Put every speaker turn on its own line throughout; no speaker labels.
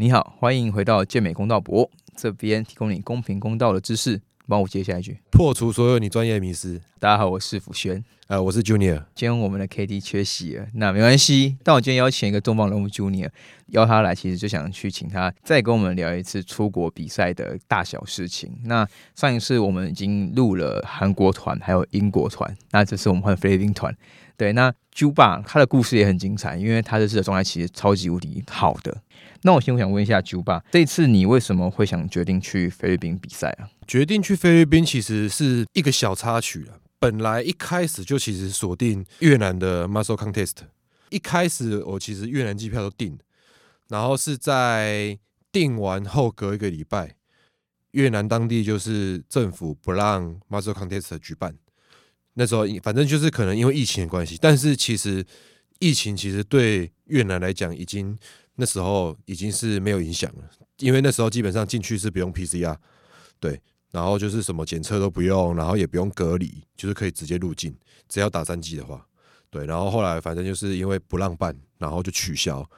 你好，欢迎回到健美公道博这边，提供你公平公道的知识。帮我接下一句。
破除所有你专业迷思。
大家好，我是福轩，
呃，我是 Junior。
今天我们的 K D 缺席了，那没关系。但我今天邀请一个重磅人物 Junior，邀他来，其实就想去请他再跟我们聊一次出国比赛的大小事情。那上一次我们已经录了韩国团，还有英国团，那这次我们换菲律宾团。对，那 Juba 他的故事也很精彩，因为他这次的状态其实超级无敌好的。那我先我想问一下 Ju 爸，这次你为什么会想决定去菲律宾比赛啊？
决定去菲律宾其实是一个小插曲啊。本来一开始就其实锁定越南的 Muscle Contest，一开始我其实越南机票都订，然后是在订完后隔一个礼拜，越南当地就是政府不让 Muscle Contest 举办。那时候反正就是可能因为疫情的关系，但是其实疫情其实对越南来讲已经那时候已经是没有影响了，因为那时候基本上进去是不用 PCR，对，然后就是什么检测都不用，然后也不用隔离，就是可以直接入境，只要打三剂的话，对，然后后来反正就是因为不让办，然后就取消，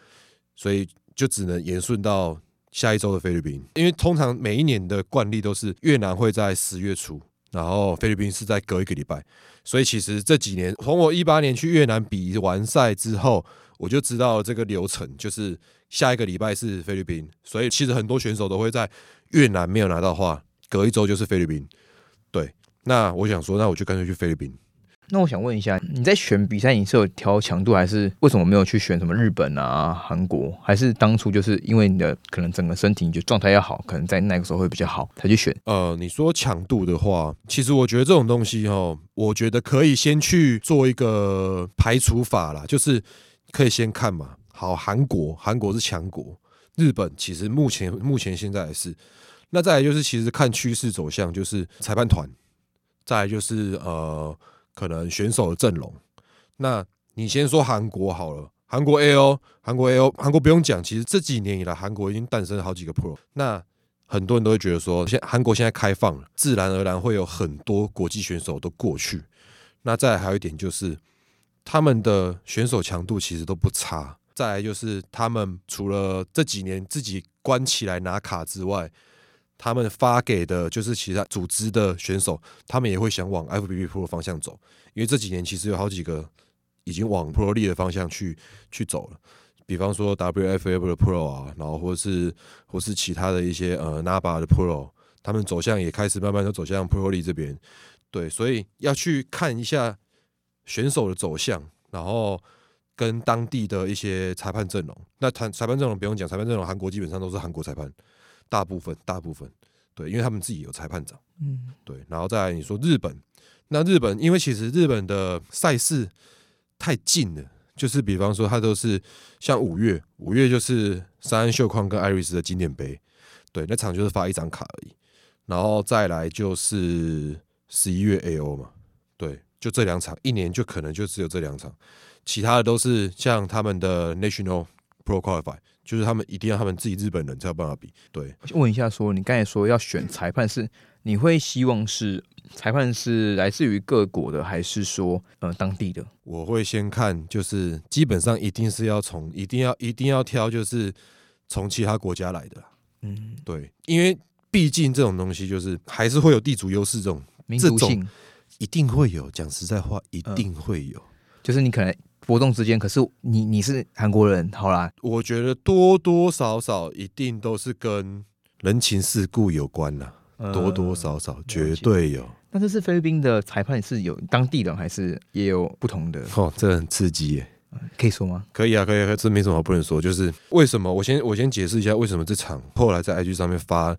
所以就只能延顺到下一周的菲律宾，因为通常每一年的惯例都是越南会在十月初。然后菲律宾是在隔一个礼拜，所以其实这几年从我一八年去越南比完赛之后，我就知道这个流程，就是下一个礼拜是菲律宾，所以其实很多选手都会在越南没有拿到话，隔一周就是菲律宾。对，那我想说，那我就干脆去菲律宾。
那我想问一下，你在选比赛，你是有调强度，还是为什么没有去选什么日本啊、韩国？还是当初就是因为你的可能整个身体你觉得状态要好，可能在那个时候会比较好才去选？
呃，你说强度的话，其实我觉得这种东西哈，我觉得可以先去做一个排除法啦，就是可以先看嘛。好，韩国，韩国是强国，日本其实目前目前现在是，那再来就是其实看趋势走向，就是裁判团，再来就是呃。可能选手的阵容，那你先说韩国好了。韩国 A O，韩国 A O，韩国不用讲，其实这几年以来，韩国已经诞生了好几个 Pro。那很多人都会觉得说，现韩国现在开放了，自然而然会有很多国际选手都过去。那再还有一点就是，他们的选手强度其实都不差。再来就是他们除了这几年自己关起来拿卡之外，他们发给的就是其他组织的选手，他们也会想往 FBB Pro 方向走，因为这几年其实有好几个已经往 Pro 力的方向去去走了，比方说 WFF 的 Pro 啊，然后或是或是其他的一些呃 NABA 的 Pro，他们走向也开始慢慢的走向 Pro 力这边，对，所以要去看一下选手的走向，然后跟当地的一些裁判阵容，那裁裁判阵容不用讲，裁判阵容韩国基本上都是韩国裁判。大部分，大部分，对，因为他们自己有裁判长，嗯，对，然后再来你说日本，那日本，因为其实日本的赛事太近了，就是比方说，它都是像五月，五月就是三安秀矿跟艾瑞斯的经典杯，对，那场就是发一张卡而已，然后再来就是十一月 A O 嘛，对，就这两场，一年就可能就只有这两场，其他的都是像他们的 National Pro Qualify。就是他们一定要他们自己日本人才有办法比。对，
问一下，说你刚才说要选裁判是，你会希望是裁判是来自于各国的，还是说呃当地的？
我会先看，就是基本上一定是要从，一定要一定要挑，就是从其他国家来的。嗯，对，因为毕竟这种东西就是还是会有地主优势这种
民族性，
一定会有。讲实在话，一定会有，
就是你可能。活动之间，可是你你是韩国人，好啦，
我觉得多多少少一定都是跟人情世故有关呐，多多少少绝对有。
那这是菲律宾的裁判是有当地的，还是也有不同的？
哦，这很刺激耶，
可以说吗？
可以啊，可以，可以，这没什么不能说。就是为什么？我先我先解释一下为什么这场后来在 IG 上面发，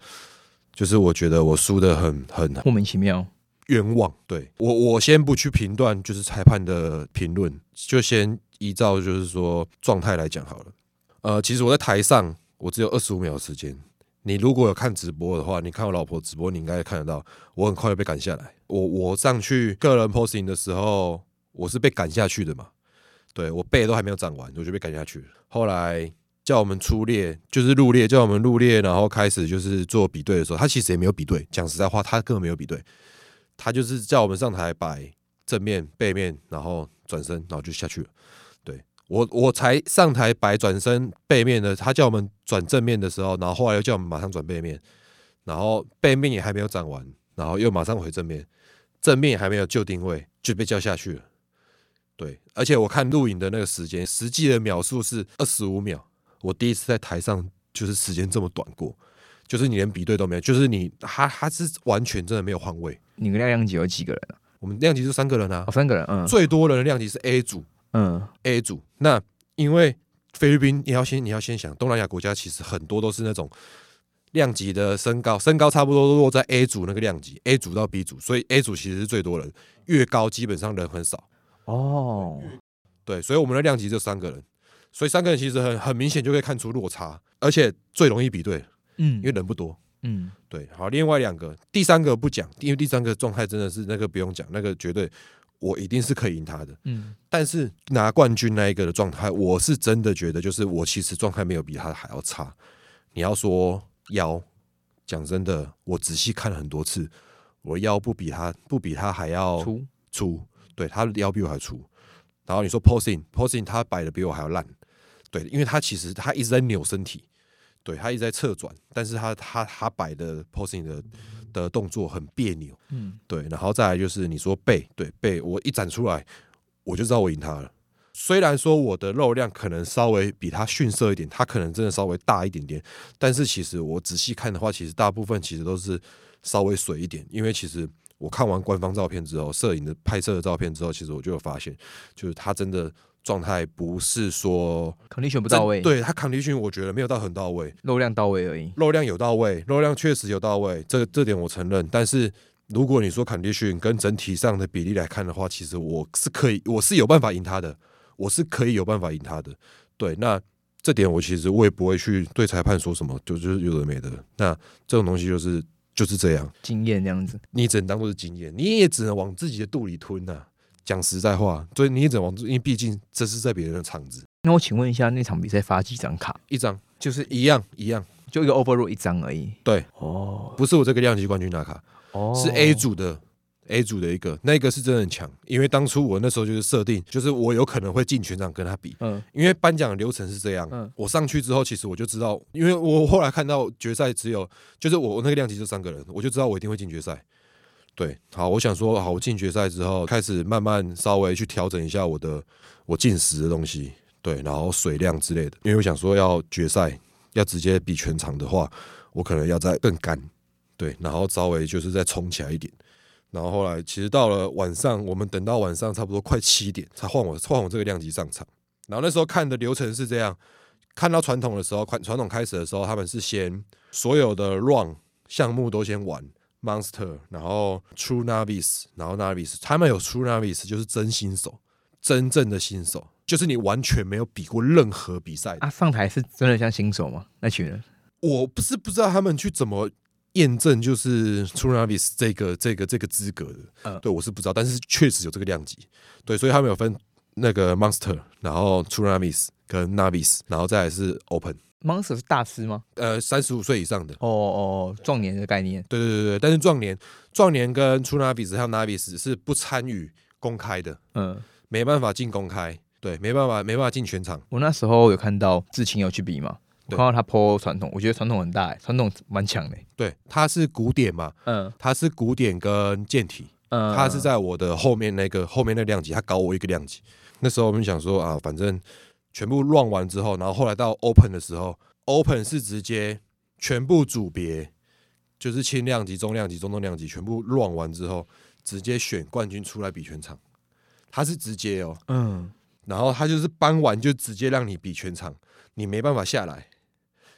就是我觉得我输的很很
莫名其妙。
冤枉，对我我先不去评断，就是裁判的评论，就先依照就是说状态来讲好了。呃，其实我在台上，我只有二十五秒时间。你如果有看直播的话，你看我老婆直播，你应该看得到，我很快就被赶下来。我我上去个人 posing 的时候，我是被赶下去的嘛？对我背都还没有长完，我就被赶下去。后来叫我们出列，就是入列，叫我们入列，然后开始就是做比对的时候，他其实也没有比对。讲实在话，他根本没有比对。他就是叫我们上台摆正面、背面，然后转身，然后就下去了。对，我我才上台摆转身背面的，他叫我们转正面的时候，然后后来又叫我们马上转背面，然后背面也还没有转完，然后又马上回正面，正面也还没有就定位就被叫下去了。对，而且我看录影的那个时间，实际的秒数是二十五秒。我第一次在台上就是时间这么短过，就是你连比对都没有，就是你他他是完全真的没有换位。
你们量级有几个人啊？
我们量级是三个人啊
哦，，三个人，嗯
最多人的量级是 A 组
嗯
，A 组。那因为菲律宾，你要先你要先想，东南亚国家其实很多都是那种量级的身高，身高差不多都落在 A 组那个量级，A 组到 B 组，所以 A 组其实是最多人，越高基本上人很少。
哦，
对，所以我们的量级就三个人，所以三个人其实很很明显就可以看出落差，而且最容易比对，
嗯
因为人不多。
嗯，
对，好，另外两个，第三个不讲，因为第三个状态真的是那个不用讲，那个绝对我一定是可以赢他的。
嗯，
但是拿冠军那一个的状态，我是真的觉得，就是我其实状态没有比他还要差。你要说腰，讲真的，我仔细看了很多次，我腰不比他不比他还要
粗
粗，对他的腰比我还粗。然后你说 posing posing，他摆的比我还要烂，对，因为他其实他一直在扭身体，对他一直在侧转，但是他他他摆的 posing 的的动作很别扭，
嗯，
对，然后再来就是你说背，对背，我一展出来，我就知道我赢他了。虽然说我的肉量可能稍微比他逊色一点，他可能真的稍微大一点点，但是其实我仔细看的话，其实大部分其实都是稍微水一点，因为其实我看完官方照片之后，摄影的拍摄的照片之后，其实我就有发现，就是他真的状态不是说
condition 不到位，，
对他 condition 我觉得没有到很到位，
肉量到位而已。
肉量有到位，肉量确实有到位，这这点我承认。但是如果你说 condition 跟整体上的比例来看的话，其实我是可以，我是有办法赢他的，我是可以有办法赢他的。对，那这点我其实我也不会去对裁判说什么，就就是有的没的。那这种东西就是就是这样，
经验这样子，
你只能当做是经验，你也只能往自己的肚里吞呐、讲实在话，所以你也只能往，因为毕竟这是在别人的场子，
那我请问一下，那场比赛发几张卡？
一张就是一样一样，
就一个 overrule 一张而已。
对，
哦
不是我这个量级冠军拿卡。
哦
是 A 组的 A 组的一个，那个是真的很强，因为当初我那时候就是设定，就是我有可能会进全场跟他比，
嗯
因为颁奖流程是这样，
嗯
我上去之后，其实我就知道，因为我后来看到决赛只有就是我我那个量级就三个人，我就知道我一定会进决赛。对，好，我想说，好，我进决赛之后，开始慢慢稍微去调整一下我的我进食的东西，对，然后水量之类的，因为我想说要决赛要直接比全场的话，我可能要再更干，对，然后稍微就是再冲起来一点。然后后来其实到了晚上，我们等到晚上差不多快七点才换我换我这个量级上场。然后那时候看的流程是这样：看到传统的时候，传传统开始的时候，他们是先所有的 run 项目都先玩 monster，然后 true novice，然后 novice，他们有 true novice 就是真新手，真正的新手，就是你完全没有比过任何比赛。
啊，上台是真的像新手吗？那群人？
我不是不知道他们去怎么验证，就是 True Novice 这个这个这个资格的，
嗯。
对我是不知道，但是确实有这个量级，对，所以他们有分那个 Monster，然后 True Novice 跟 Novice，然后再来是 Open，
Monster 是大师吗？
呃，三十五岁以上的，
哦哦，壮年的概念。
对对对对，但是壮年壮年跟 True Navis 还有 Novice 是不参与公开的，
嗯，
没办法进公开，对，没办法没办法进全场，
我那时候有看到志清有去比嘛，我看到他 PO 传统，我觉得传统很大、欸，传统蛮强的、欸。
对，他是古典嘛，
嗯
他是古典跟健体，
嗯，
他是在我的后面那个后面那个量级，他高我一个量级。那时候我们想说啊，反正全部乱完之后，然后后来到 Open 的时候，Open 是直接全部组别，就是轻量级、中量级、中重量级全部乱完之后，直接选冠军出来比全场。他是直接哦，
嗯。
然后他就是搬完就直接让你比全场，你没办法下来，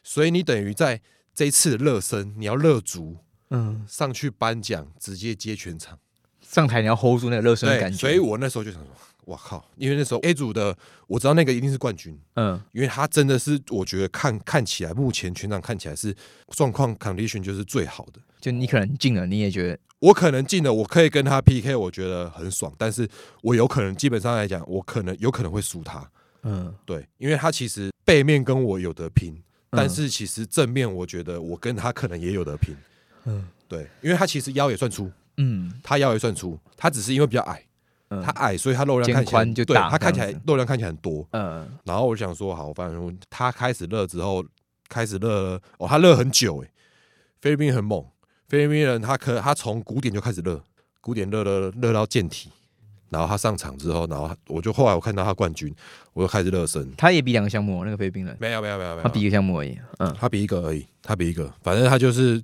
所以你等于在这一次热身，你要热足
嗯，
上去颁奖，直接接全场。
上台你要 hold 住那个热身的，感觉，
所以我那时候就想说，哇靠！因为那时候 A 组的我知道那个一定是冠军，
嗯
因为他真的是我觉得看看起来目前全场看起来是状况 condition 就是最好的。
就你可能进了，你也觉得
我可能进了，我可以跟他 PK，我觉得很爽，但是我有可能基本上来讲，我可能有可能会输他。
嗯
对，因为他其实背面跟我有得拼，
嗯
但是其实正面我觉得我跟他可能也有得拼。
嗯
对，因为他其实腰也算粗，
嗯
他腰也算粗，他只是因为比较矮，
嗯。
他矮，所以他肉量
肩
看起来对
宽就大
他看起来
样
肉量看起来很多。
嗯。
然后我就想说，好，反正他开始热之后，开始热哦，他热很久诶，菲律宾很猛，菲律宾人他可他从古典就开始热，古典热热热到健体，然后他上场之后，然后他我就后来我看到他冠军，我就开始热身，
他也比两个项目哦，那个菲律宾人，
没有没有没有没有，
他比一个项目而已。嗯。
他比一个而已，他比一个，反正他就是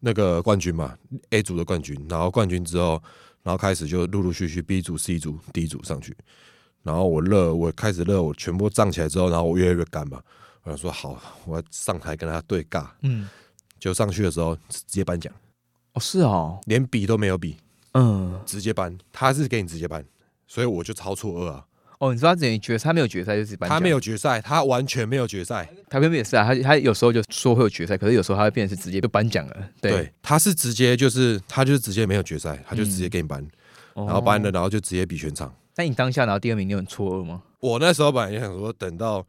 那个冠军嘛，A 组的冠军，然后冠军之后，然后开始就陆陆续续 B 组、C 组、D 组上去，然后我热，我开始热，我全部胀起来之后，然后我越来越干嘛，我想说好，我要上台跟他对尬，
嗯，
就上去的时候直接颁奖，
哦是哦，
连比都没有比，
嗯。
直接颁，他是给你直接颁，所以我就超错愕啊，
哦，你知道他等于决赛，他没有决赛就是颁奖
他没，有决赛，他完全没有决赛，
台北也是啊，他他有时候就说会有决赛，可是有时候他会变成是直接就颁奖了。对，
对，他是直接就是他就是直接没有决赛，他就直接给你颁，
哦
然后颁了，。然后就直接比全场。
那你当下拿到第二名，你很错愕吗？
我那时候本来也想说，等到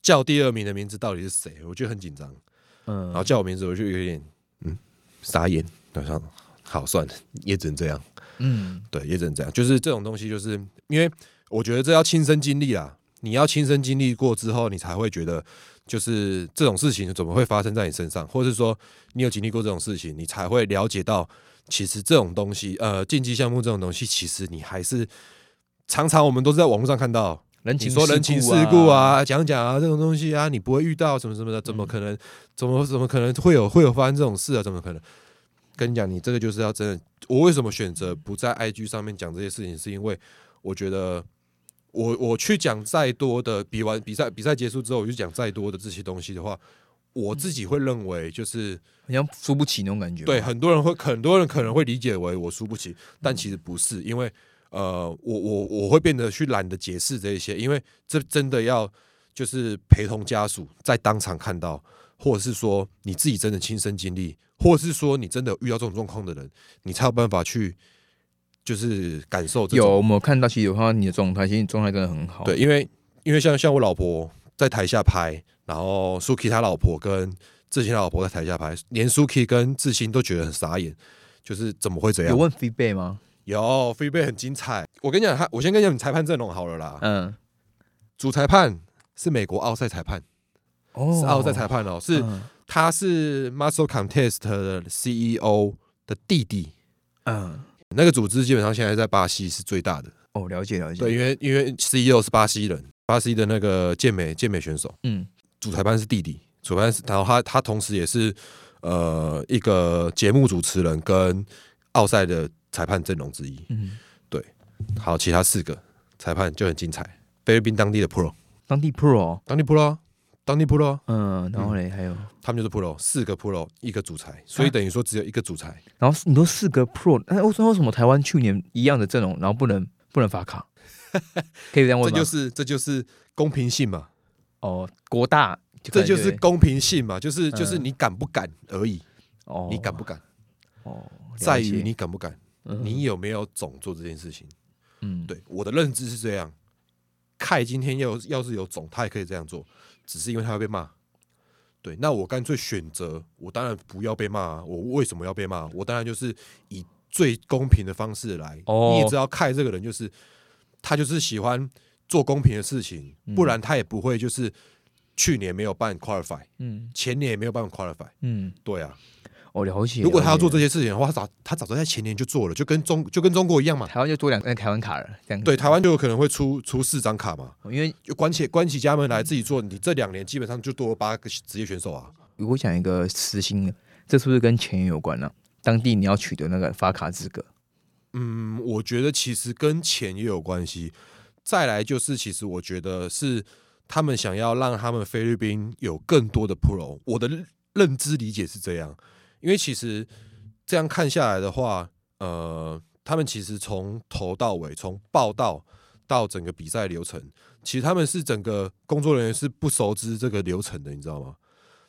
叫第二名的名字到底是谁，我就很紧张。
嗯，
然后叫我名字，我就有点嗯傻眼。然后好算了，也只能这样。
嗯
对，也只能这样。就是这种东西，就是因为我觉得这要亲身经历啦。你要亲身经历过之后，你才会觉得，就是这种事情怎么会发生在你身上，或者是说你有经历过这种事情，你才会了解到，其实这种东西，呃，竞技项目这种东西，其实你还是常常我们都是在网络上看到，
人情
说人情世故，啊，讲讲啊，这种东西啊，你不会遇到什么什么的，怎么可能？怎么怎么可能会有会有发生这种事啊？怎么可能？跟你讲，你这个就是要真的。我为什么选择不在 IG 上面讲这些事情？是因为我觉得我我去讲再多的比完比赛比赛结束之后，我就讲再多的这些东西的话，我自己会认为就是
好像输不起那种感觉。
对，很多人会很多人可能会理解为我输不起，但其实不是，因为呃，我我我会变得去懒得解释这一些，因为这真的要就是陪同家属在当场看到，或者是说你自己真的亲身经历，或者是说你真的遇到这种状况的人，你才有办法去就是感受这
有
种
我们有看到，其实有看到你的状态，其实你状态真的很好。
对，，因为因为像像我老婆在台下拍，然后 Suki 他老婆跟志兴他老婆在台下拍，连 Suki 跟志兴都觉得很傻眼，就是怎么会这样？
有问 feedback 吗？
有杯很精彩。我跟你讲，他我先跟你讲，你裁判阵容好了啦。
嗯，
主裁判是美国奥赛裁判，
哦
是奥赛裁判哦，是
嗯
他是 Muscle Contest 的 CEO 的弟弟。
嗯，
那个组织基本上现在在巴西是最大的，
哦，了解了解。
对，，因为因为 CEO 是巴西人，巴西的那个健美健美选手，
嗯。
主裁判是弟弟，主裁判是，然后他他同时也是呃一个节目主持人跟奥赛的裁判阵容之一。
嗯，对。
好，其他四个裁判就很精彩，菲律宾当地的 Pro，
当地 pro，哦。
当地 Pro，啊当地 Pro，啊
嗯，然后嘞还有，
他们就是 Pro，四个 Pro，一个主裁，所以等于说只有一个主裁。
然后你说四个 pro，那为什么为什么台湾去年一样的阵容，然后不能不能发卡？可以这样问吗？
这就是这就是公平性嘛，
哦，国大就
这就是公平性嘛，就是就是
嗯
你敢不敢而已，
哦，
你敢不敢，
哦，
在于你敢不敢，
嗯。
你有没有总做这件事情。
嗯。
对，我的认知是这样。凯今天要要是有种，他也可以这样做，只是因为他要被骂。对，那我干脆选择，我当然不要被骂啊！我为什么要被骂？我当然就是以最公平的方式来。
哦
你也知道，凯这个人就是他就是喜欢做公平的事情，
嗯
不然他也不会就是去年没有办 qualify，
嗯
前年也没有办 qualify。
嗯，
对啊，
我了解。
如果他要做这些事情的话，他早他早就在前年就做了，就跟中就跟中国一样嘛。
台湾就多两个台湾卡了，这样
对，台湾就有可能会出出四张卡嘛。
因为
就关起关起家门来自己做，你这两年基本上就多了八个职业选手啊。
我讲一个私心的，这是不是跟钱有关呢、当地你要取得那个发卡资格，
嗯，我觉得其实跟钱也有关系。再来就是，其实我觉得是他们想要让他们菲律宾有更多的 pro。我的认认知理解是这样，因为其实这样看下来的话，呃，他们其实从头到尾，从报道到整个比赛流程，其实他们是整个工作人员是不熟知这个流程的，你知道吗？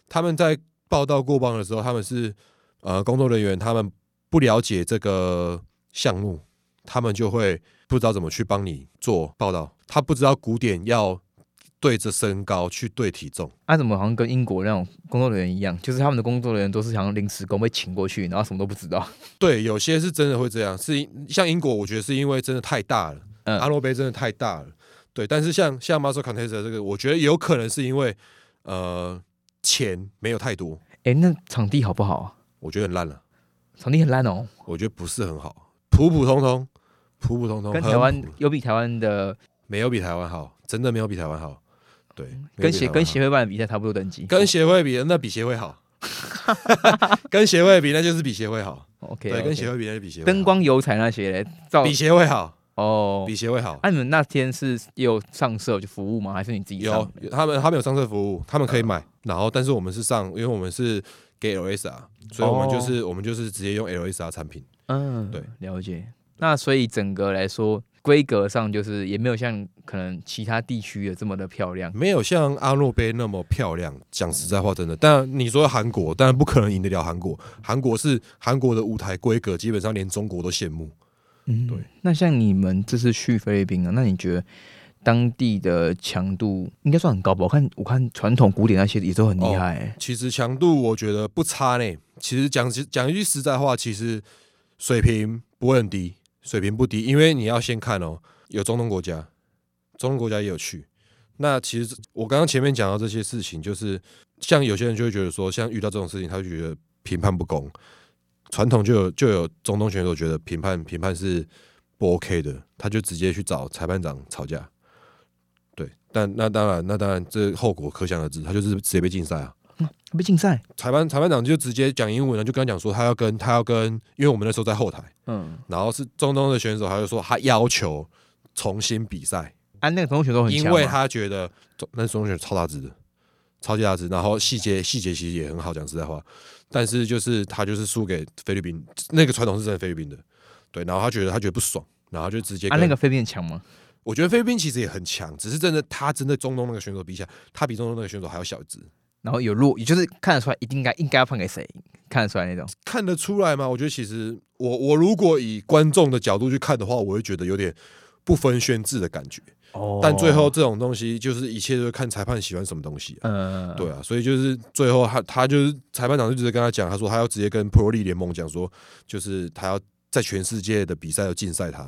他们在报道过磅的时候，他们是呃工作人员，他们不了解这个项目，他们就会不知道怎么去帮你做报道。他不知道古典要对着身高去对体重。
啊，怎么好像跟英国那种工作人员一样，就是他们的工作人员都是像临时工被请过去，然后什么都不知道。
对，有些是真的会这样，是因像英国，我觉得是因为真的太大了，
嗯
阿诺杯真的太大了。对，但是像像 muscle contest 这个，我觉得有可能是因为呃钱没有太多，
哎、那场地好不好啊？
我觉得很烂了，
场地很烂哦，
我觉得不是很好，普普通通，普普通通，
跟台湾有比台湾的
没有比台湾好，真的没有比台湾好。对，
跟协跟协会办的比赛差不多等级。
跟协会比，那比协会好。跟协会比，那就是比协会好。
OK，
对，跟协会比，那就比协会
灯光油彩那些嘞，照
比协会好，
哦。
比协会好。
那、你们那天是有上色就服务吗？还是你自己？
有他们他们有上色服务，他们可以买。然后，但是我们是上，因为我们是给 LSR，所以我们就是、我们就是直接用 LSR 产品。
嗯，
对，
了解。那所以整个来说，规格上就是也没有像可能其他地区的这么的漂亮。
没有像阿诺杯那么漂亮。讲实在话，真的。但你说韩国，当然不可能赢得了韩国。韩国是韩国的舞台规格，基本上连中国都羡慕。
嗯，
对。
那像你们这次去菲律宾啊，那你觉得当地的强度应该算很高吧？我看我看传统古典那些也都很厉害、欸
其实强度我觉得不差呢。其实讲讲一句实在话，其实水平不会很低，水平不低，因为你要先看哦，有中东国家，中东国家也有去。那其实我刚刚前面讲到这些事情，就是像有些人就会觉得说，像遇到这种事情，他就觉得评判不公。传统就有就有中东选手觉得评判评判是不 OK 的，他就直接去找裁判长吵架。对，但那当然，那当然，这后果可想而知，他就是直接被禁赛啊。
被禁赛。
裁判裁判长就直接讲英文了，就跟他讲说他要跟他要跟，因为我们那时候在后台，
嗯，
然后是中东的选手，他就说他要求重新比赛，
啊，那个同学都很强，
因为他觉得中那中东选手超大只的，超级大只，然后细节细节其实也很好，讲实在话，但是就是他就是输给菲律宾，那个传统是真的菲律宾的，对，然后他觉得他觉得不爽，然后就直接
啊，那个菲律宾强吗？
我觉得菲律宾其实也很强，只是真的他真的中东那个选手比起来，他比中东那个选手还要小只。
然后有弱，也就是看得出来，一定应该应该要判给谁，看得出来那种。
看得出来吗？我觉得其实我我如果以观众的角度去看的话，我会觉得有点不分轩制的感觉。
哦
但最后这种东西就是一切都是看裁判喜欢什么东西、啊。
呃，
对啊，所以就是最后他他就是裁判长就直接跟他讲，他说他要直接跟 Pro League 联盟讲说，就是他要在全世界的比赛要禁赛他。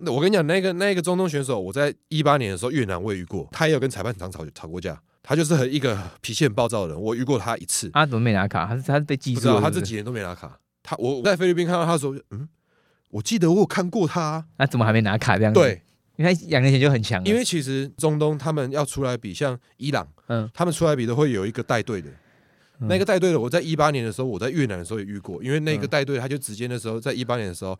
那我跟你讲，那个那个中东选手，我在一八年的时候越南我也遇过，他也有跟裁判长吵吵过架。他就是很一个脾气很暴躁的人，我遇过他一次。
他，怎么没拿卡？他是他是被记
不知道
住了，是不是
他这几年都没拿卡。他我我在菲律宾看到他的时候，嗯，我记得我有看过他啊、
那怎么还没拿卡这样子？，
对，
因为两年前就很强了，
因为其实中东他们要出来比，像伊朗，
嗯
他们出来比都会有一个带队的。
嗯
那个带队的，我在一八年的时候，我在越南的时候也遇过，因为那个
嗯
带队他就直接那时候在一八年的时候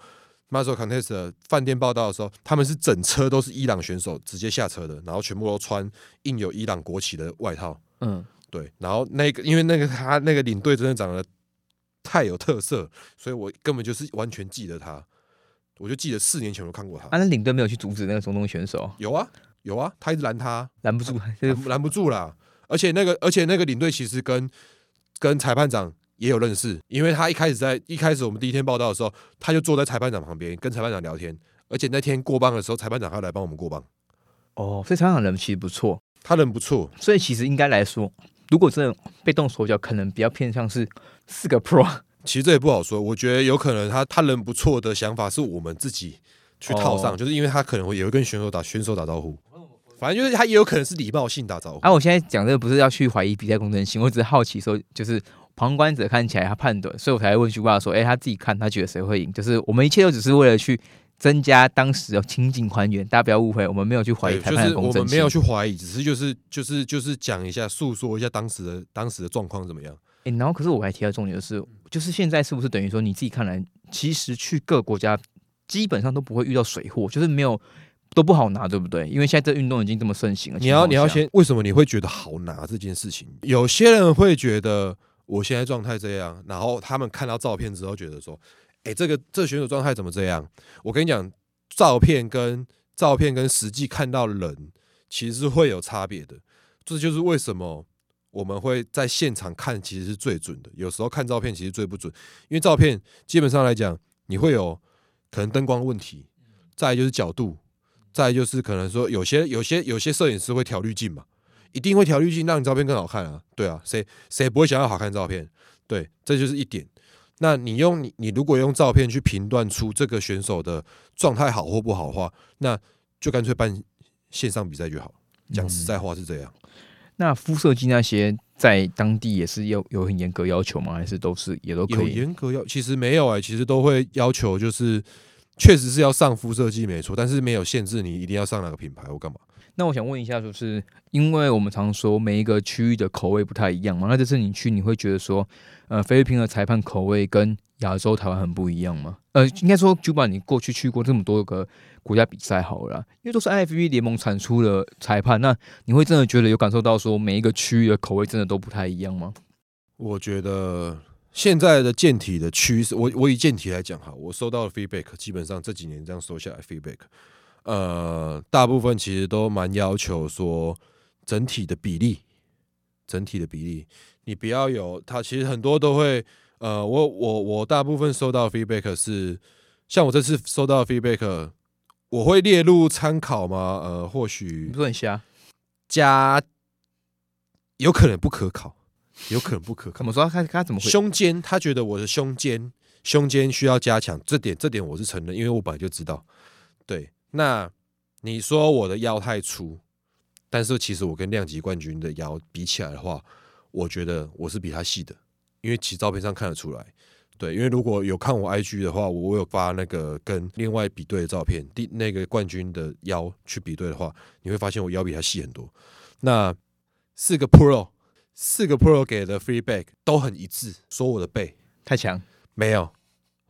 m a s o Contest 的饭店报道的时候，他们是整车都是伊朗选手直接下车的，然后全部都穿印有伊朗国旗的外套，
嗯，
对，然后那个因为那个他那个领队真的长得太有特色，所以我根本就是完全记得他，我就记得四年前我看过他。
啊，那领队没有去阻止那个中东选手，
有啊有啊，他一直拦他，
拦不住，就是
拦拦不住啦。而且那个而且那个领队其实跟跟裁判长也有认识，因为他一开始在一开始我们第一天报道的时候，他就坐在裁判长旁边跟裁判长聊天，而且那天过磅的时候，裁判长还要来帮我们过磅，
哦，所以裁判长人其实不错，
他人不错，
所以其实应该来说，如果真的被动手脚，可能比较偏向是四个 Pro，
其实这也不好说，我觉得有可能他他人不错的想法是我们自己去套上，
哦
就是因为他可能会也会跟选手打选手打招呼，反正就是他也有可能是礼貌性打招呼。
啊，我现在讲这个不是要去怀疑比赛公正性，我只是好奇说，就是旁观者看起来他判断，所以我才会问徐爸说，哎、他自己看他觉得谁会赢？就是我们一切都只是为了去增加当时的情景还原，大家不要误会，我们没有去怀疑
对，
裁
就是
判的公正性。
我们没有去怀疑，只是就是就是就是讲一下，诉说一下当时的当时的状况怎么样。
诶，然后可是我还提到重点的是，就是现在是不是等于说你自己看来，其实去各国家基本上都不会遇到水货，就是没有都不好拿，对不对？因为现在这运动已经这么盛行了。
你要你要先为什么你会觉得好拿这件事情？有些人会觉得我现在状态这样，然后他们看到照片之后觉得说，哎、这个这选手状态怎么这样？我跟你讲，照片跟照片跟实际看到人其实会有差别的，这就是为什么。我们会在现场看，其实是最准的。有时候看照片其实最不准，因为照片基本上来讲，你会有可能灯光问题，再就是角度，再就是可能说有些有些有些摄影师会调滤镜嘛，一定会调滤镜让你照片更好看啊。对啊，谁谁不会想要好看照片？对，这就是一点。那你用你你如果用照片去评断出这个选手的状态好或不好的话，那就干脆办线上比赛就好。讲实在话是这样。
那肤色剂那些在当地也是要有很严格要求吗？还是都是也都可
有
以？
严格要，其实没有哎、其实都会要求，就是确实是要上肤色剂没错，但是没有限制你一定要上哪个品牌或干嘛。
那我想问一下，就是因为我们常说每一个区域的口味不太一样嘛，那这次你去你会觉得说，呃，菲律宾的裁判口味跟亚洲台湾很不一样吗？呃，应该说就把你过去去过这么多个国家比赛好了，因为都是 IFB 联盟产出的裁判，那你会真的觉得有感受到说每一个区域的口味真的都不太一样吗？
我觉得现在的健体的趋势，我我以健体来讲哈，我收到的 feedback 基本上这几年这样收下来 feedback，呃，大部分其实都蛮要求说整体的比例，整体的比例，你不要有它，其实很多都会，呃，我我我大部分收到的 feedback 是，像我这次收到的 feedback，我会列入参考吗？呃，或许
不是很瞎？
加，有可能不可考，有可能不可考
怎。么说？他他怎么会？
胸肩，他觉得我的胸肩胸肩需要加强，这点这点我是承认，因为我本来就知道。对，那你说我的腰太粗，但是其实我跟量级冠军的腰比起来的话，我觉得我是比他细的，因为其实照片上看得出来。对，因为如果有看我 IG 的话，我有发那个跟另外比对的照片，第那个冠军的腰去比对的话，你会发现我腰比他细很多。那四个 Pro，四个 Pro 给的 feedback 都很一致，说我的背
太强？
没有，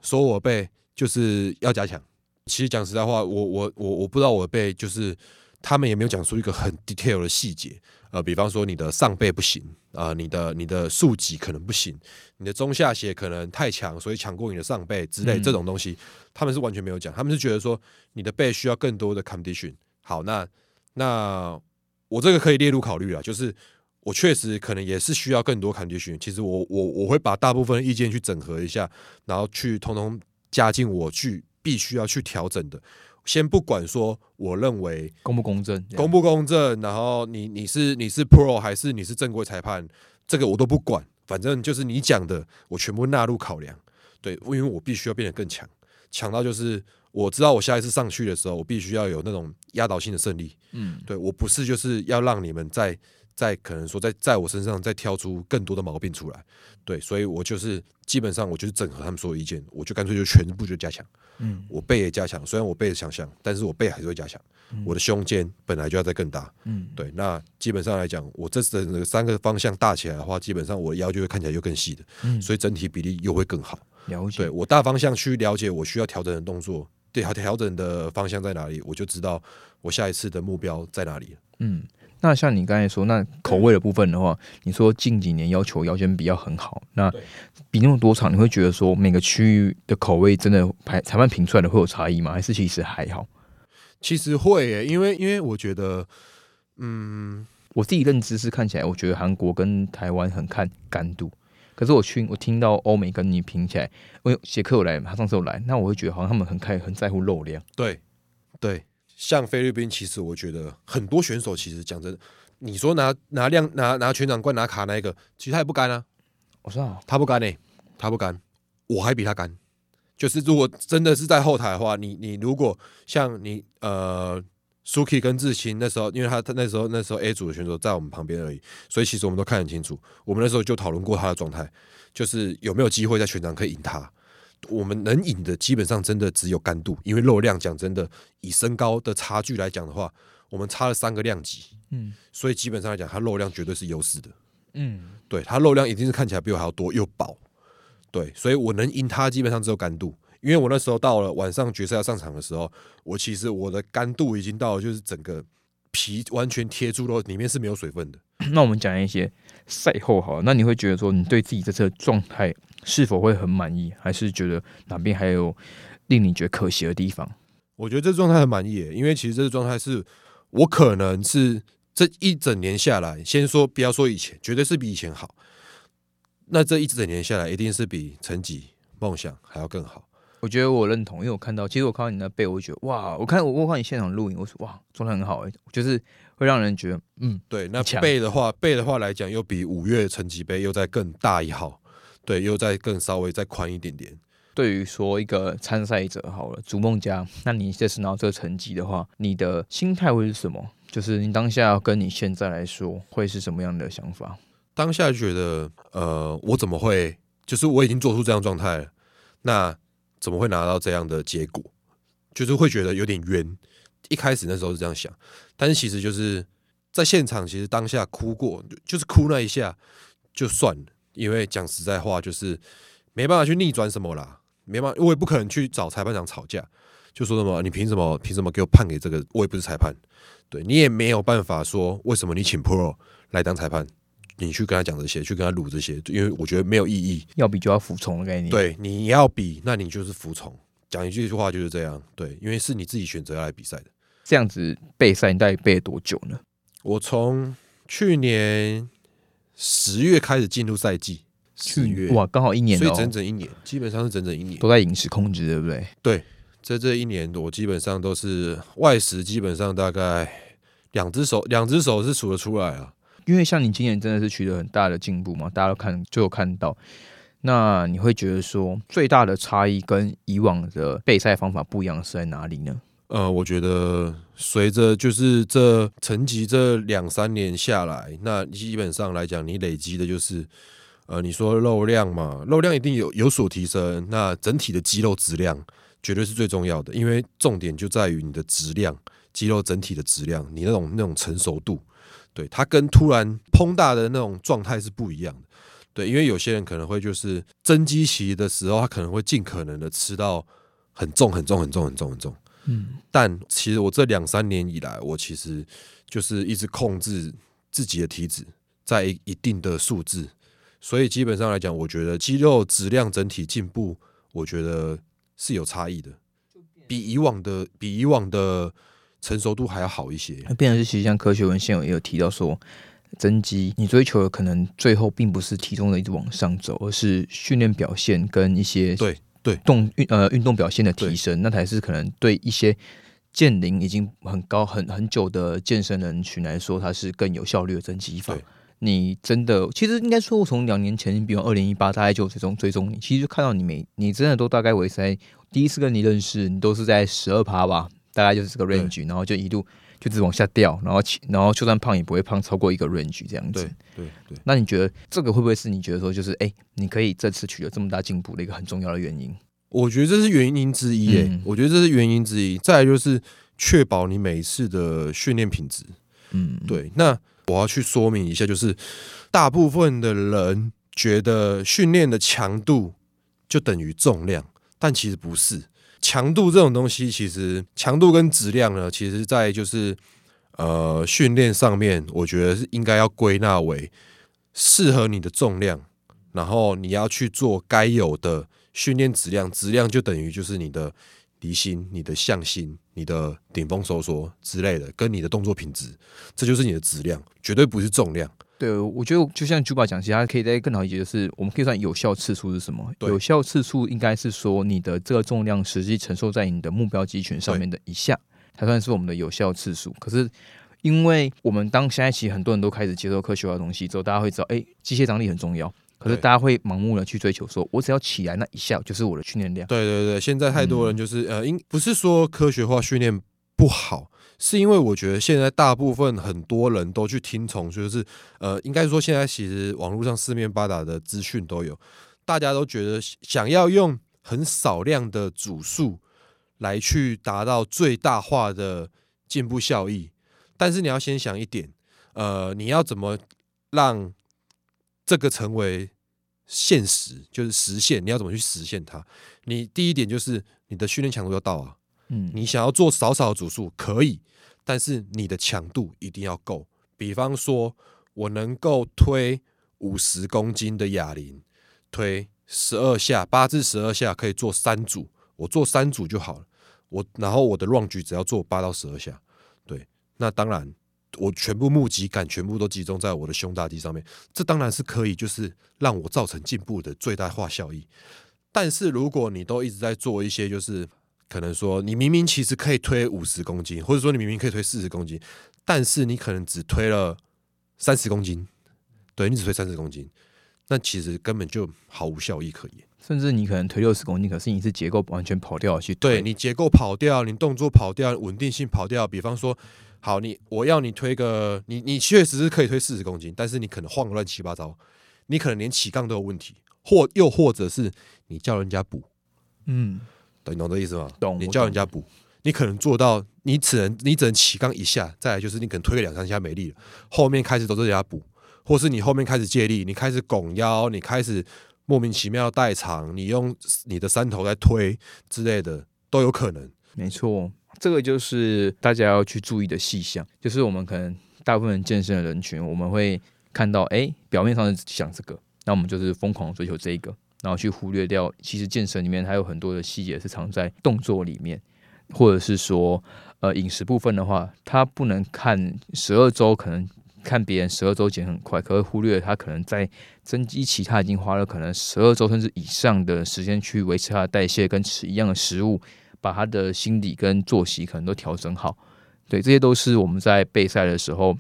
说我背就是要加强。其实讲实在话，我我我我不知道我被就是他们也没有讲出一个很 detail 的细节，呃，比方说你的上背不行啊、你的你的竖脊可能不行，你的中下斜可能太强，所以抢过你的上背之类
嗯
这种东西，他们是完全没有讲，他们是觉得说你的背需要更多的 condition。好，那那我这个可以列入考虑啊，就是我确实可能也是需要更多 condition。其实我我我会把大部分的意见去整合一下，然后去通通加进我去必须要去调整的。先不管说我认为
公不公正？
公不公正，然后你你是你是 pro 还是你是正规裁判，这个我都不管，反正就是你讲的，我全部纳入考量。对，因为我必须要变得更强，强到就是我知道我下一次上去的时候，我必须要有那种压倒性的胜利。
嗯，
对我不是就是要让你们在在可能说在在我身上再挑出更多的毛病出来，对，所以我就是基本上我就是整合他们所有意见，我就干脆就全部就加强，
嗯，
我背也加强，虽然我背的强项，但是我背还是会加强，我的胸肩本来就要再更大，
嗯，
对，那基本上来讲，我这整个三个方向大起来的话，基本上我的腰就会看起来又更细的，
嗯
所以整体比例又会更好。
了解。
对我大方向去了解我需要调整的动作，对调调整的方向在哪里，我就知道我下一次的目标在哪里。
嗯，那像你刚才说，那口味的部分的话，你说近几年要求腰间比较很好，那比那么多场，你会觉得说每个区域的口味真的排裁判评出来的会有差异吗？还是其实还好？
其实会耶，因为因为我觉得，嗯，
我自己认知是看起来，我觉得韩国跟台湾很看干度。可是我去，我听到欧美跟你评起来，我有杰克有来，他上次有来，那我会觉得好像他们很开很在乎肉量。
对对，像菲律宾，其实我觉得很多选手其实讲真的，你说拿拿量拿拿全场冠拿卡那一个，其实他也不干啊，
我知道，
他不干呢、他不干，我还比他干。就是如果真的是在后台的话，你你如果像你呃。Suki 跟志清那时候，因为他他那时候那时候 A 组的选手在我们旁边而已，所以其实我们都看得很清楚。我们那时候就讨论过他的状态，就是有没有机会在全场可以赢他。我们能赢的基本上真的只有干度，因为肉量讲真的，以身高的差距来讲的话，我们差了三个量级，
嗯
所以基本上来讲，它肉量绝对是优势的。
嗯，
对它肉量一定是看起来比我还要多又饱，对，所以我能赢它基本上只有干度，因为我那时候到了晚上决赛要上场的时候，我其实我的干度已经到了，就是整个皮完全贴住了，里面是没有水分的。
那我们讲一些赛后好了，那你会觉得说你对自己这次的状态是否会很满意，还是觉得哪边还有令你觉得可惜的地方？
我觉得这状态很满意，因为其实这个状态是我可能是这一整年下来，先说不要说以前，绝对是比以前好。那这一整年下来，一定是比成绩、梦想还要更好。
我觉得我认同，因为我看到，其实我看到你那背，我就觉得哇，我看我我看你现场录影，我说哇，状态很好哎、就是会让人觉得嗯，
对，那背的话，背的话来讲，又比五月成绩杯又再更大一号，对，又再更稍微再宽一点点。
对于说一个参赛者好了，逐梦家，那你这次拿到这个成绩的话，你的心态会是什么？就是你当下跟你现在来说，会是什么样的想法？
当下觉得，呃，我怎么会，就是我已经做出这样状态了，那怎么会拿到这样的结果？就是会觉得有点冤。一开始那时候是这样想，但是其实就是在现场，其实当下哭过，就就是哭那一下就算了，因为讲实在话，就是没办法去逆转什么啦，没办法，我也不可能去找裁判长吵架，就说什么你凭什么凭什么给我判给这个，我也不是裁判，对你也没有办法说为什么你请 Pro 来当裁判，你去跟他讲这些，去跟他录这些，因为我觉得没有意义。
要比就要服从的概念。，
对，你要比，那你就是服从。讲一句话就是这样，对，因为是你自己选择要来比赛的。
这样子备赛，你大概备了多久呢？
我从去年十月开始进入赛季，十月
哇，刚好一年
所以整整一年，基本上是整整一年。
都在饮食控制，对不对？
在这一年，我基本上都是外食，基本上大概两只手，两只手是数得出来啊。
因为像你今年真的是取得很大的进步嘛，大家都看就有看到。那你会觉得说最大的差异跟以往的备赛方法不一样是在哪里呢？
呃，我觉得随着就是这层级这两三年下来，那基本上来讲，你累积的就是，呃，你说肉量嘛，肉量一定有有所提升，那整体的肌肉质量绝对是最重要的，因为重点就在于你的质量，肌肉整体的质量，你那种那种成熟度，对它跟突然膨大的那种状态是不一样的。对，因为有些人可能会就是增肌期的时候，他可能会尽可能的吃到很重、很重、很重、很重、很重。
嗯，
但其实我这两三年以来，我其实就是一直控制自己的体脂在一一定的数字，所以基本上来讲，我觉得肌肉质量整体进步，我觉得是有差异的，比以往的比以往的成熟度还要好一些。
那变成是其实像科学文献有也有提到说，增肌你追求的可能最后并不是体重的一直往上走，而是训练表现跟一些
对对。
动运呃运动表现的提升，那才是可能对一些健龄已经很高很很久的健身人群来说，它是更有效率的增肌法。你真的，其实应该说，我从两年前，比如二零一八，大概就追踪追踪你，其实就看到你每你真的都大概维持在第一次跟你认识，你都是在十二趴吧，大概就是这个 range，然后就一路就一直往下掉，然后然后就算胖也不会胖超过一个 range 这样子
对。对对，
那你觉得这个会不会是你觉得说，就是哎、你可以这次取得这么大进步的一个很重要的原因？
我觉得这是原因之一耶、
嗯
我觉得这是原因之一。再来就是确保你每一次的训练品质。
嗯，
对，那我要去说明一下，就是大部分的人觉得训练的强度就等于重量，但其实不是。强度这种东西，其实强度跟质量呢，其实在就是呃训练上面，我觉得是应该要归纳为适合你的重量，然后你要去做该有的训练质量，质量就等于就是你的离心、你的向心、你的顶峰收缩之类的，跟你的动作品质，这就是你的质量，绝对不是重量。
对，我觉得就像 Juba 讲，其实它可以再更好理解，就是我们可以算有效次数是什么？有效次数应该是说你的这个重量实际承受在你的目标肌群上面的一下，才算是我们的有效次数。可是因为我们当现在其实很多人都开始接受科学化的东西之后，大家会知道，哎，机械张力很重要。可是大家会盲目的去追求说，我只要起来那一下就是我的训练量。
对对对，现在太多人就是、呃，应不是说科学化训练不好，是因为我觉得现在大部分很多人都去听从，就是呃，应该说现在其实网络上四面八达的资讯都有，大家都觉得想要用很少量的组数来去达到最大化的进步效益，但是你要先想一点，呃，你要怎么让这个成为现实，就是实现，你要怎么去实现它？你第一点就是你的训练强度要到啊，
嗯，
你想要做少少的组数可以，但是你的强度一定要够。比方说，我能够推五十公斤的哑铃，推十二下，八至十二下可以做三组，我做三组就好了。我然后我的 range 只要做八到十二下，对，那当然我全部目击感全部都集中在我的胸大肌上面，这当然是可以，就是让我造成进步的最大化效益。但是如果你都一直在做一些就是可能说你明明其实可以推五十公斤，或者说你明明可以推四十公斤，但是你可能只推了三十公斤，对你只推三十公斤，那其实根本就毫无效益可言。
甚至你可能推六十公斤，可是你是结构完全跑掉的去
对你结构跑掉，你动作跑掉，稳定性跑掉。比方说，好，你我要你推个，你你确实是可以推四十公斤，但是你可能晃得乱七八糟，你可能连起杠都有问题，或又或者是你叫人家补，
嗯，
懂你懂这意思吗？
懂
你叫人家补，你可能做到，你只能你只能起杠一下，再来就是你可能推个两三下没力了，后面开始都是人家补，或是你后面开始借力，你开始拱腰，你开始莫名其妙代偿，你用你的三头在推之类的都有可能。
没错，这个就是大家要去注意的细项，就是我们可能大部分人健身的人群，我们会看到，哎，表面上是想这个，那我们就是疯狂追求这一个，然后去忽略掉，其实健身里面还有很多的细节是藏在动作里面，或者是说，呃，饮食部分的话，它不能看十二周，可能看别人十二周减很快，可是忽略他可能在增肌期，他已经花了可能十二周甚至以上的时间去维持他的代谢，跟吃一样的食物。把他的心理跟作息可能都调整好，对，这些都是我们在备赛的时候，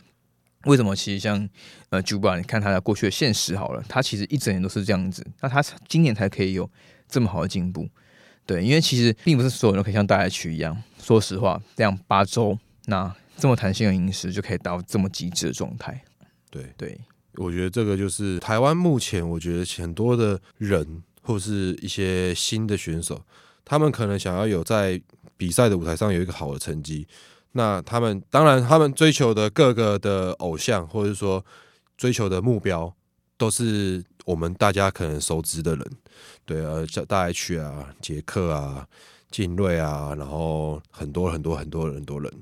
为什么？其实像呃 Juba，你看他的过去的现实好了，他其实一整年都是这样子，那他今年才可以有这么好的进步，对，因为其实并不是所有人都可以像大家区一样，说实话，这样八周那这么弹性的饮食就可以达到这么极致的状态，
对，
对，
我觉得这个就是台湾目前，我觉得很多的人或是一些新的选手，他们可能想要有在比赛的舞台上有一个好的成绩。那他们当然，他们追求的各个的偶像，或者说追求的目标，都是我们大家可能熟知的人，对呃，像大 H 啊、杰克啊、劲锐啊，然后很多很多很多很多人，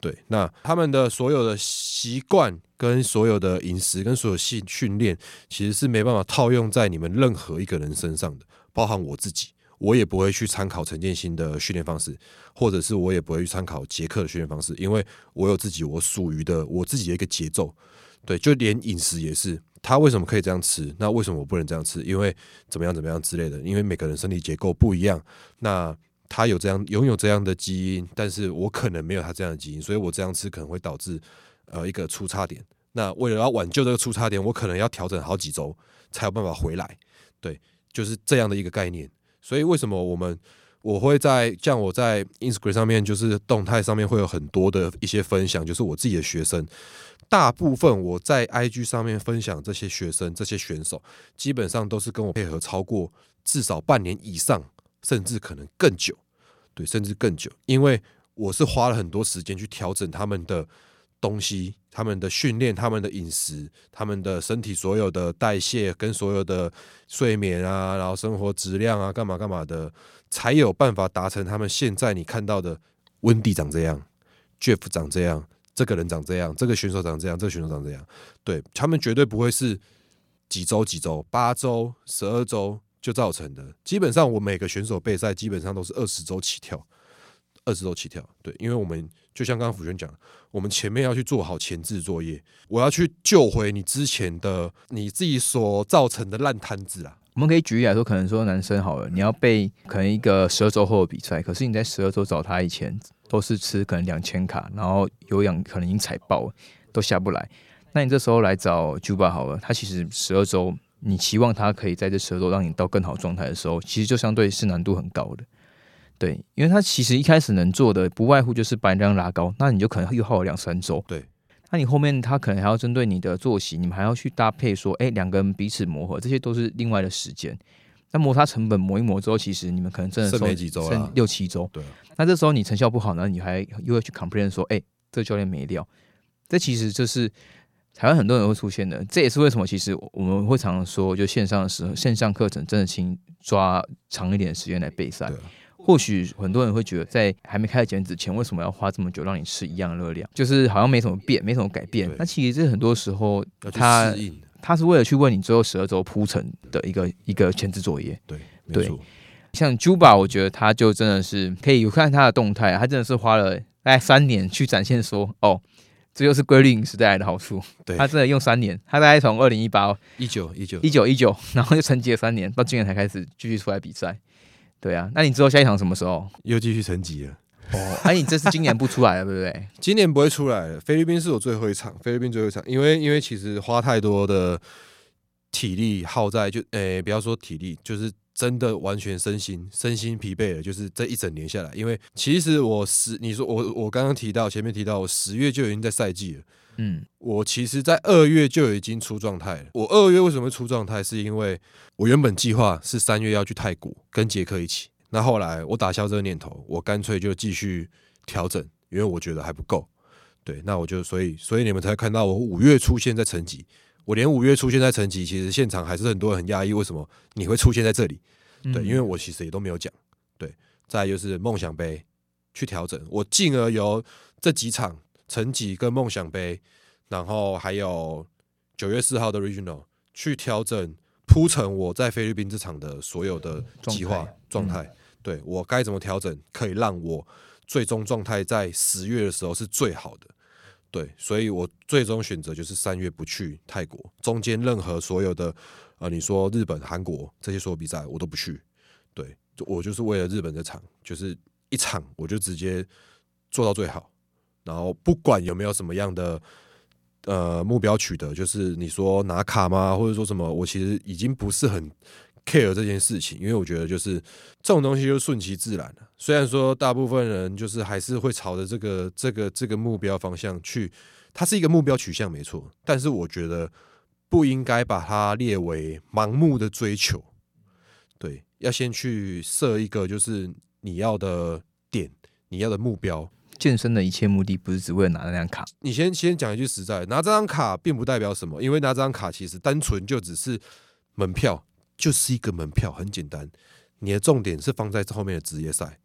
对，那他们的所有的习惯跟所有的饮食跟所有训训练，其实是没办法套用在你们任何一个人身上的，包含我自己，我也不会去参考陈建新的训练方式，或者是我也不会去参考杰克的训练方式，因为我有自己我属于的我自己的一个节奏，对，就连饮食也是，他为什么可以这样吃？那为什么我不能这样吃？因为怎么样怎么样之类的，因为每个人身体结构不一样，那。他有这样拥有这样的基因，但是我可能没有他这样的基因，所以我这样吃可能会导致呃一个出差点。那为了要挽救这个出差点，我可能要调整好几周才有办法回来。对，就是这样的一个概念。所以为什么我们我会在像我在 Instagram 上面，就是动态上面会有很多的一些分享，就是我自己的学生。大部分我在 IG 上面分享这些学生、这些选手，基本上都是跟我配合超过至少半年以上。甚至可能更久，对，甚至更久，因为我是花了很多时间去调整他们的东西、他们的训练、他们的饮食、他们的身体所有的代谢跟所有的睡眠啊，然后生活质量啊，干嘛干嘛的，才有办法达成他们现在你看到的温蒂长这样，Jeff 长这样，这个人长这样，这个选手长这样，这个选手长这样，对他们绝对不会是几周几周、八周、十二周。就造成的，基本上我每个选手备赛基本上都是二十周起跳，二十周起跳。对，因为我们就像刚刚辅轩讲，我们前面要去做好前置作业，我要去救回你之前的你自己所造成的烂摊子啊。
我们可以举例来说，可能说男生好了，你要备可能一个十二周后的比赛，可是你在十二周找他以前都是吃可能两千卡，然后有氧可能已经踩爆了，都下不来。那你这时候来找 Juba 好了，他其实十二周。你期望他可以在这十二周让你到更好状态的时候，其实就相对是难度很高的，对，因为他其实一开始能做的不外乎就是把你量拉高，那你就可能又耗了两三周，
对，
那你后面他可能还要针对你的作息，你们还要去搭配说，哎，两个人彼此磨合，这些都是另外的时间。那摩擦成本磨一磨之后，其实你们可能真的
剩没几周剩，
六七周，
对。
那这时候你成效不好呢，你还又会去 complain 说，哎，这个教练没料，这其实就是。台湾很多人会出现的，这也是为什么其实我们会常常说，就线上的时候，线上课程真的请抓长一点的时间来备赛。或许很多人会觉得，在还没开始减脂前，为什么要花这么久让你吃一样的热量？就是好像没什么变，没什么改变。那其实这很多时候，他他是为了去为你最后十二周铺成的一个一个前置作业。
对
对，像 Juba，我觉得他就真的是可以有看他的动态，他真的是花了大概三年去展现说，哦。这就是规律饮食带来的好处。
对，
他真的用三年，他大概从二零一八、
一九、一九、
一九、一九，然后就沉寂了三年，到今年才开始继续出来比赛。对啊，那你知道下一场什么时候？
又继续沉寂了。
哦，哎、你这是今年不出来了，对不对？
今年不会出来了。菲律宾是我最后一场，菲律宾最后一场，因为因为其实花太多的体力耗在就诶、不要说体力，就是真的完全身心身心疲惫了，就是这一整年下来。因为其实我十，你说我我刚刚提到前面提到，我十月就已经在赛季了。
嗯，
我其实，在二月就已经出状态了。我二月为什么会出状态？是因为我原本计划是三月要去泰国跟杰克一起，那后来我打消这个念头，我干脆就继续调整，因为我觉得还不够。对，那我就所以所以你们才看到我五月出现在成绩，我连五月出现在成绩，其实现场还是很多人很压抑，为什么你会出现在这里？对，
嗯
因为我其实也都没有讲。对，再来就是梦想杯去调整，我进而由这几场成绩跟梦想杯，然后还有九月四号的 Regional 去调整铺陈我在菲律宾这场的所有的计划
状态
状态。对我该怎么调整，可以让我最终状态在十月的时候是最好的。对，所以我最终选择就是三月不去泰国，中间任何所有的呃，你说日本、韩国这些所有比赛我都不去。对，我就是为了日本这场，就是一场我就直接做到最好，然后不管有没有什么样的呃目标取得，就是你说拿卡吗，或者说什么，我其实已经不是很 care 这件事情，因为我觉得就是这种东西就顺其自然了。虽然说大部分人就是还是会朝着这个这个这个目标方向去，它是一个目标取向没错，但是我觉得不应该把它列为盲目的追求。对，要先去设一个就是你要的点，你要的目标。
健身的一切目的不是只为了拿那张卡，
你先先讲一句实在，拿这张卡并不代表什么，因为拿这张卡其实单纯就只是门票，就是一个门票，很简单。你的重点是放在后面的职业赛，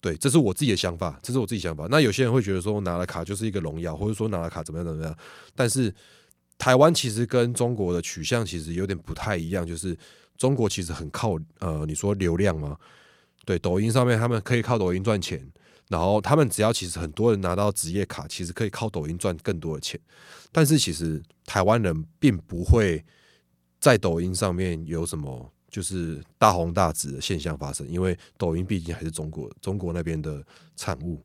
对，这是我自己的想法，这是我自己想法。那有些人会觉得说拿了卡就是一个荣耀，或者说拿了卡怎么样怎么样，但是台湾其实跟中国的取向其实有点不太一样，就是中国其实很靠呃，你说流量吗？对，抖音上面他们可以靠抖音赚钱，然后他们只要其实很多人拿到职业卡，其实可以靠抖音赚更多的钱。但是其实台湾人并不会在抖音上面有什么就是大红大紫的现象发生，因为抖音毕竟还是中国中国那边的产物。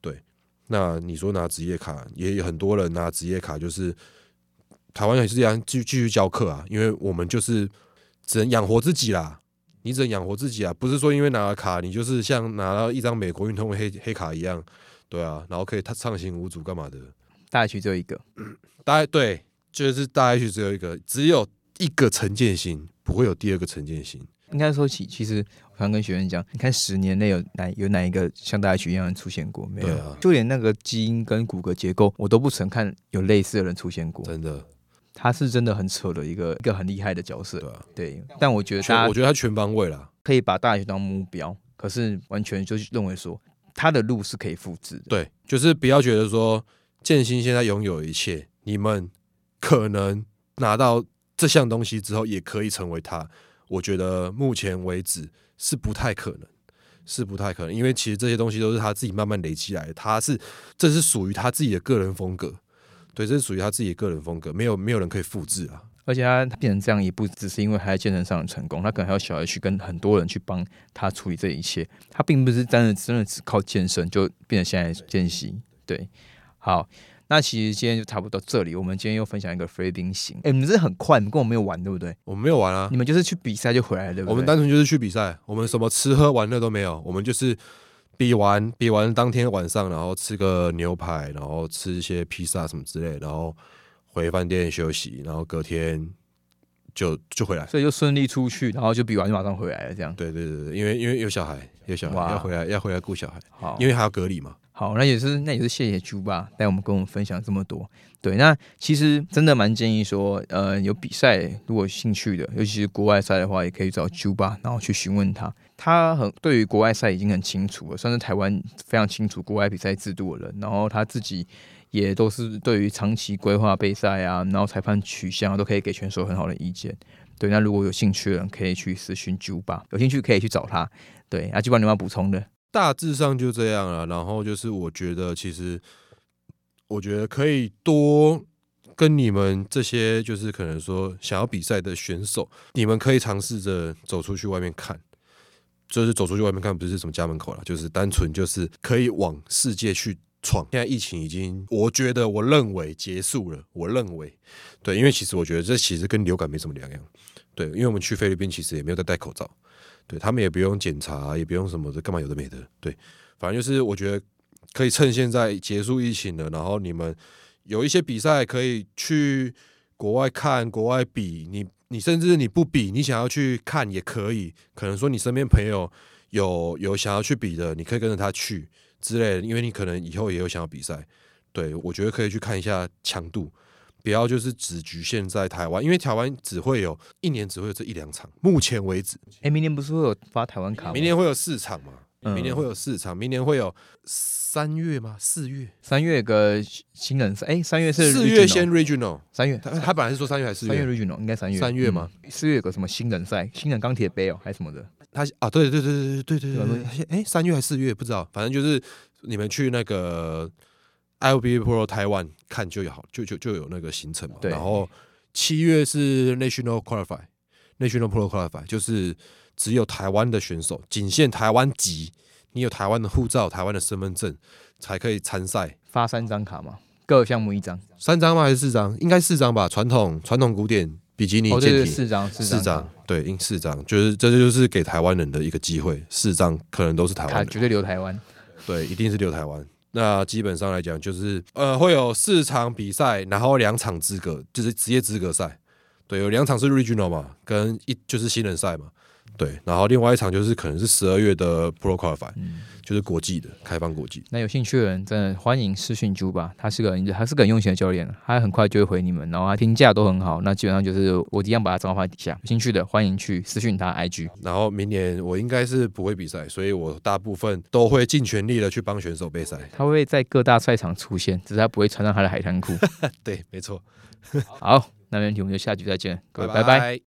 对，那你说拿职业卡，也有很多人拿职业卡，就是台湾也是这样继继续教课啊，因为我们就是只能养活自己啦。你只能养活自己啊，不是说因为拿了卡，你就是像拿到一张美国运通的黑黑卡一样，对啊，然后可以他畅行无阻干嘛的？
大 H 只有一个，
大概对，就是大 H 只有一个，只有一个陈建新，不会有第二个陈建新。
应该说起，其实我常跟学员讲，你看十年内有哪有哪一个像大 H 一样出现过？没有，
啊
就连那个基因跟骨骼结构，我都不曾看有类似的人出现过。
真的，
他是真的很扯的一个一个很厉害的角色，
对啊，
对。但我觉得他
我觉得他全方位啦。
可以把大学当目标，可是完全就是认为说他的路是可以复制的。
对，就是不要觉得说建新现在拥有一切，你们可能拿到这项东西之后，也可以成为他。我觉得目前为止是不太可能，是不太可能，因为其实这些东西都是他自己慢慢累积来的，他是这是属于他自己的个人风格，对，这是属于他自己个人风格，没有没有人可以复制啊。
而且他变成这样，也不只是因为他在健身上的成功，他可能还有小孩去跟很多人去帮他处理这一切。他并不是真的真的只靠健身就变成现在健习。对，好，那其实今天就差不多到这里。我们今天又分享一个菲律宾行，哎，你们这很快，你们跟我没有玩，对不对？
我们没有玩啊
你，们就是去比赛就回来了，对不对？
我们单纯就是去比赛，我们什么吃喝玩乐都没有，我们就是比完比完当天晚上，然后吃个牛排，然后吃一些披萨什么之类，然后回饭店休息，然后隔天就就回来。
所以就顺利出去，然后就比完就马上回来了，这样。
对对对对，因为因为有小孩，有小孩要回来要回来顾小孩，
好，
因为还要隔离嘛。
好，那也是那也是谢谢猪爸带我们跟我们分享这么多。对，那其实真的蛮建议说，呃，有比赛如果有兴趣的，尤其是国外赛的话，也可以找猪爸，然后去询问他。他很对于国外赛已经很清楚了，算是台湾非常清楚国外比赛制度的人。然后他自己也都是对于长期规划备赛啊，然后裁判取向啊都可以给选手很好的意见。对，那如果有兴趣的人可以去私讯酒吧，有兴趣可以去找他。对，啊，猪爸你有没有补充的？
大致上就这样了。然后就是我觉得，其实我觉得可以多跟你们这些就是可能说想要比赛的选手，你们可以尝试着走出去外面看。就是走出去外面看，不是什么家门口了，就是单纯就是可以往世界去闯。现在疫情已经，我觉得我认为结束了。我认为，对，因为其实我觉得这其实跟流感没什么两样。对，因为我们去菲律宾其实也没有在戴口罩，对他们也不用检查，也不用什么的，干嘛有的没的。对，反正就是我觉得可以趁现在结束疫情了，然后你们有一些比赛可以去国外看、国外比，你你甚至你不比，你想要去看也可以。可能说你身边朋友有有想要去比的，你可以跟着他去之类的，因为你可能以后也有想要比赛。对我觉得可以去看一下强度。不要就是只局限在台湾，因为台湾只会有一年只会有这一两场，目前为止。
哎，明年不是会有发台湾卡？
明年会有四场嘛？明年会有四场，明年会有三月吗？四月？
三月个新人赛？哎，三月是
四月先 regional，
三月
他他本来是说三月还是四
月 regional？应该三月
三月吗？
四月有个什么新人赛？新人钢铁杯哦，还是什么的？
他啊，对对对对对对对对，哎，三月还是四月？不知道，反正就是你们去那个。ILB Pro 台湾看就好，就就就有那个行程嘛。然后七月是 National Qualify，National Pro Qualify，就是只有台湾的选手，仅限台湾籍，你有台湾的护照、台湾的身份证才可以参赛。
发三张卡吗？各项目一张？
三张吗？还是四张？应该四张吧。传统传统古典比基尼健体
四张，
四张，对，应四张，就是这就是给台湾人的一个机会，四张可能都是台湾，
绝对留台湾，
对，一定是留台湾。那基本上来讲，就是呃，会有四场比赛，然后两场资格，就是职业资格赛。对，有两场是 regional 嘛，跟一就是新人赛嘛。对，然后另外一场就是可能是十二月的 Pro Qualify，就是国际的开放国际。
那有兴趣的人真的欢迎私讯朱吧，他是个他是个很用心的教练，他很快就会回你们，然后他评价都很好。那基本上就是我一样把他账号放在底下，有兴趣的欢迎去私讯他 IG。
然后明年我应该是不会比赛，所以我大部分都会尽全力的去帮选手备赛。
他会在各大赛场出现，只是他不会穿上他的海滩裤。
对，没错。
好，那没问题，我们就下局再见，各位拜拜。